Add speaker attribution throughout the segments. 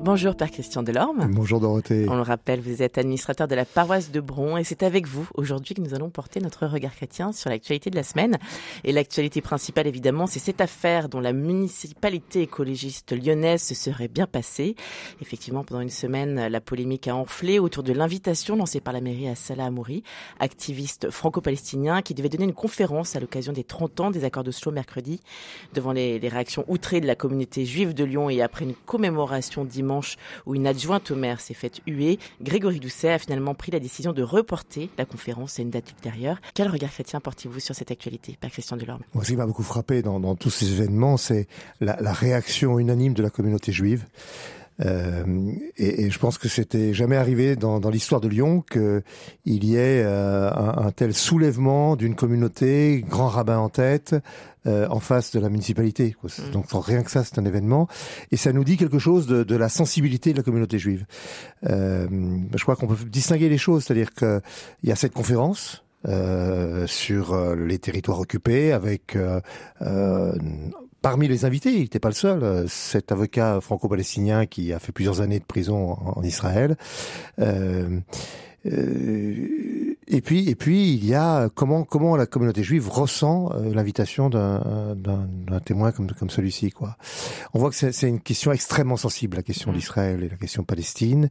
Speaker 1: Bonjour Père Christian Delorme.
Speaker 2: Bonjour Dorothée.
Speaker 1: On le rappelle, vous êtes administrateur de la paroisse de Bron et c'est avec vous aujourd'hui que nous allons porter notre regard chrétien sur l'actualité de la semaine. Et l'actualité principale évidemment, c'est cette affaire dont la municipalité écologiste lyonnaise se serait bien passée. Effectivement, pendant une semaine, la polémique a enflé autour de l'invitation lancée par la mairie à Salah Amouri, activiste franco-palestinien qui devait donner une conférence à l'occasion des 30 ans des accords d'Oslo mercredi devant les, les réactions outrées de la communauté juive de Lyon et après une commémoration dimanche où une adjointe au maire s'est faite huer, Grégory Doucet a finalement pris la décision de reporter la conférence à une date ultérieure. Quel regard chrétien portez-vous sur cette actualité, Père Christian Delorme?
Speaker 2: Moi, ce qui m'a beaucoup frappé dans, tous ces événements, c'est la réaction unanime de la communauté juive. Euh, et, et, je pense que c'était jamais arrivé dans, dans l'histoire de Lyon qu'il y ait euh, un, un, tel soulèvement d'une communauté, grand rabbin en tête, euh, en face de la municipalité. Quoi. Mmh. Donc rien que ça, c'est un événement. Et ça nous dit quelque chose de, de la sensibilité de la communauté juive. Je crois qu'on peut distinguer les choses, c'est-à-dire qu'il y a cette conférence. Euh, sur les territoires occupés avec Parmi les invités, il n'était pas le seul, euh, cet avocat franco-palestinien qui a fait plusieurs années de prison en, Israël. Euh, euh, et puis, et puis, il y a comment comment la communauté juive ressent euh, l'invitation d'un, d'un, témoin comme comme celui-ci, quoi. On voit que c'est, une question extrêmement sensible, la question d'Israël et la question Palestine.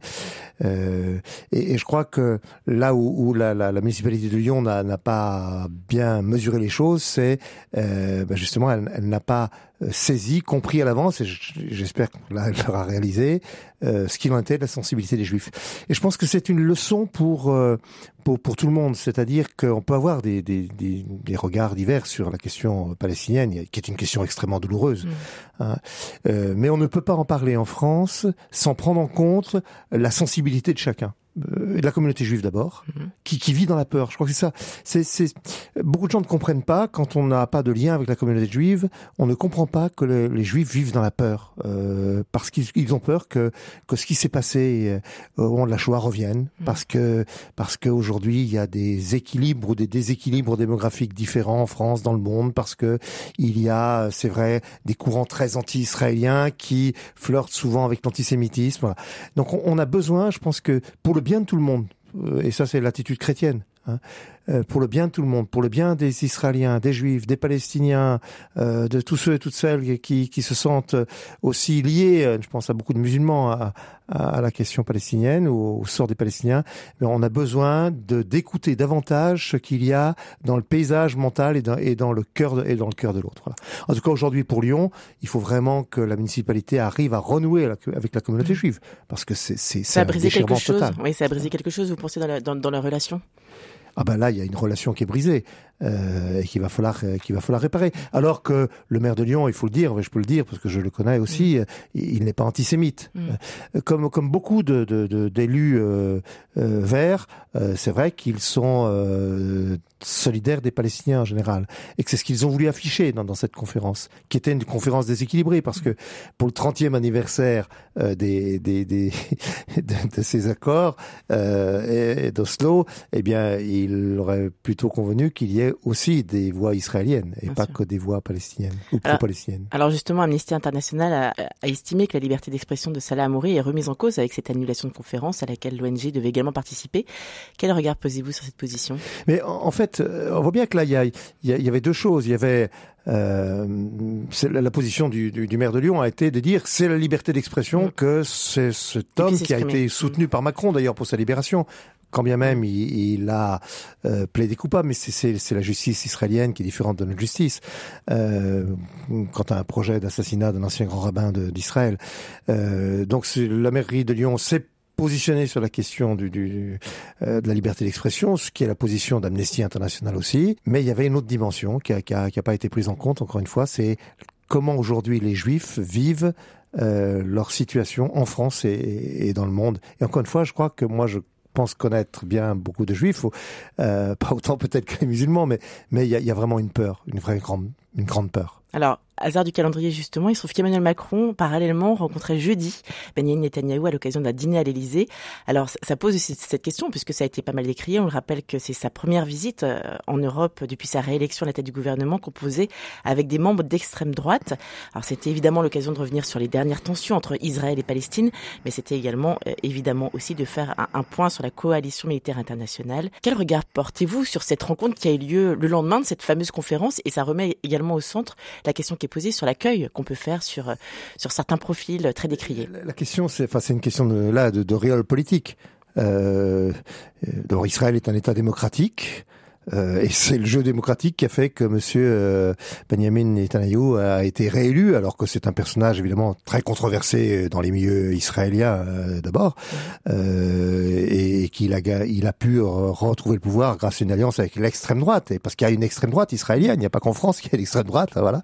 Speaker 2: Euh, et, et, je crois que là où, où la, la, la, municipalité de Lyon n'a, n'a pas bien mesuré les choses, c'est euh, ben justement, elle, elle n'a pas euh, saisi, compris à l'avance, et j'espère qu'elle l'aura réalisé, euh, ce qu'il en était de la sensibilité des Juifs. Et je pense que c'est une leçon pour, euh, pour, pour tout le monde, c'est-à-dire qu'on peut avoir des, des, des, des, regards divers sur la question palestinienne, qui est une question extrêmement douloureuse, mmh. hein, euh, mais on ne peut pas en parler en France sans prendre en compte la sensibilité de chacun. Euh, la communauté juive d'abord, -hmm. qui, qui vit dans la peur. Je crois que c'est ça. C'est, c'est... Beaucoup de gens ne comprennent pas, quand on n'a pas de lien avec la communauté juive, on ne comprend pas que le, les juifs vivent dans la peur, euh, parce qu'ils ils ont peur que, que ce qui s'est passé euh, au moment de la Shoah revienne, -hmm. parce que parce qu'aujourd'hui il y a des équilibres ou des déséquilibres démographiques différents en France, dans le monde, parce que il y a, c'est vrai, des courants très anti-israéliens qui flirtent souvent avec l'antisémitisme. Voilà. Donc on, on a besoin, je pense que pour le de tout le monde, euh, et ça c'est l'attitude chrétienne, hein, euh, pour le bien de tout le monde, pour le bien des Israéliens, des Juifs, des Palestiniens, euh, de tous ceux et toutes celles qui, qui se sentent aussi liés, euh, je pense à beaucoup de musulmans, à, à la question palestinienne ou au sort des Palestiniens, mais on a besoin de d'écouter davantage ce qu'il y a dans le paysage mental et dans, et dans le cœur de, et dans le cœur de l'autre. Voilà. En tout cas, aujourd'hui pour Lyon, il faut vraiment que la municipalité arrive à renouer avec la communauté mmh. juive, parce que c'est c'est
Speaker 1: ça a brisé quelque chose. Total. Oui, ça a brisé quelque chose. Vous pensez dans la, dans, dans la relation?
Speaker 2: Ah ben là, il y a une relation qui est brisée euh, et qu'il va falloir euh, qu'il va falloir réparer. Alors que le maire de Lyon, il faut le dire, je peux le dire parce que je le connais aussi, mm. Euh, il, n'est pas antisémite. Mm. Comme comme beaucoup de d'élus de, euh, euh, verts, euh, c'est vrai qu'ils sont solidaires des Palestiniens en général et que c'est ce qu'ils ont voulu afficher dans, dans cette conférence, qui était une conférence déséquilibrée parce que pour le 30e anniversaire des, des, des de, de, ces accords d'Oslo, eh bien, il aurait plutôt convenu qu'il y ait aussi des voix israéliennes et Bien pas sûr. que des voix palestiniennes ou pro-palestiniennes.
Speaker 1: Alors justement, Amnesty International a, a, estimé que la liberté d'expression de Salah Amouri est remise en cause avec cette annulation de conférence à laquelle l'ONG devait également participer. Quel regard posez-vous sur cette position?
Speaker 2: Mais en, en, fait, on voit bien que là, il y, a, il y avait deux choses. Il y avait euh, la position du, du, du, maire de Lyon a été de dire c'est la liberté d'expression mmh. que c'est cet homme qui a été soutenu mmh. par Macron d'ailleurs pour sa libération quand bien même il, il a euh, plaidé coupable, mais c'est la justice israélienne qui est différente de notre justice. Euh, quant à un projet d'assassinat d'un ancien grand rabbin d'Israël. Euh, donc la mairie de Lyon s'est positionnée sur la question du, du euh, de la liberté d'expression, ce qui est la position d'Amnesty International aussi. Mais il y avait une autre dimension qui n'a qui a, qui a pas été prise en compte, encore une fois, c'est comment aujourd'hui les juifs vivent euh, leur situation en France et, et dans le monde. Et encore une fois, je crois que moi, je pense connaître bien beaucoup de juifs, euh, pas autant peut-être que les musulmans, mais mais il y a, y a, vraiment une peur, une vraie grande, une grande peur.
Speaker 1: Alors, hasard du calendrier justement, il se trouve qu'Emmanuel Macron, parallèlement, rencontrait jeudi Benjamin Netanyahu à l'occasion d'un dîner à l'Élysée. Alors ça pose cette question, puisque ça a été pas mal décrié. On le rappelle que c'est sa première visite euh, en Europe depuis sa réélection à la tête du gouvernement, composé avec des membres d'extrême droite. Alors c'était évidemment l'occasion de revenir sur les dernières tensions entre Israël et Palestine, mais c'était également euh, évidemment aussi de faire un, un point sur la coalition militaire internationale. Quel regard portez-vous sur cette rencontre qui a eu lieu le lendemain de cette fameuse conférence? Et ça remet également au centre la question qui est posée sur l'accueil qu'on peut faire sur sur certains profils très décriés.
Speaker 2: La question, c'est enfin une question de là de, de réel politique. Euh, d'abord, Israël est un État démocratique. Euh, et c'est le jeu démocratique qui a fait que Monsieur euh, Benjamin Netanyahu a été réélu, alors que c'est un personnage évidemment très controversé dans les milieux israéliens euh, d'abord, euh, et, qu'il a il a pu retrouver le pouvoir grâce à une alliance avec l'extrême droite, et parce qu'il y a une extrême droite israélienne, il n'y a pas qu'en France qu'il y a l'extrême droite, voilà.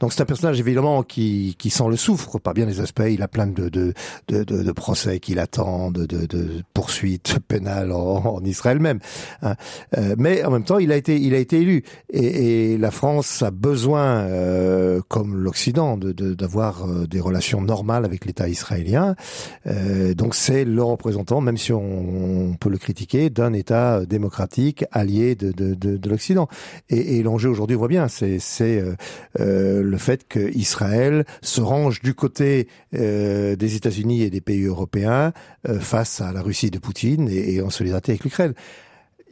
Speaker 2: donc c'est un personnage évidemment qui qui sent le souffre, par bien des aspects, il a plein de de de, de, procès qu'il attend, de, de, de poursuites pénales en, en Israël même. Hein. Euh, mais en même temps, il a été, il a été élu. Et, et la France a besoin, euh, comme l'Occident, d'avoir de, euh, des relations normales avec l'État israélien. Euh, donc c'est le représentant, même si on, on peut le critiquer, d'un État démocratique allié de, de l'Occident. Et, et l'enjeu aujourd'hui, on voit bien, c'est euh, le fait qu'Israël se range du côté des États-Unis et des pays européens face à la Russie de Poutine et, et en solidarité avec l'Ukraine.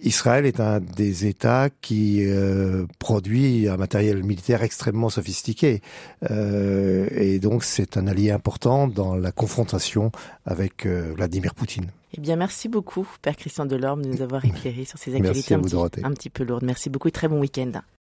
Speaker 2: Israël est un des États qui euh, produit un matériel militaire extrêmement sophistiqué. Euh, et donc c'est un allié important dans la confrontation avec euh, Vladimir Poutine.
Speaker 1: Eh bien, merci beaucoup, Père Christian Delorme, de nous avoir éclairé sur ces actualités un, petit, un petit peu lourdes. Merci beaucoup et très bon week-end.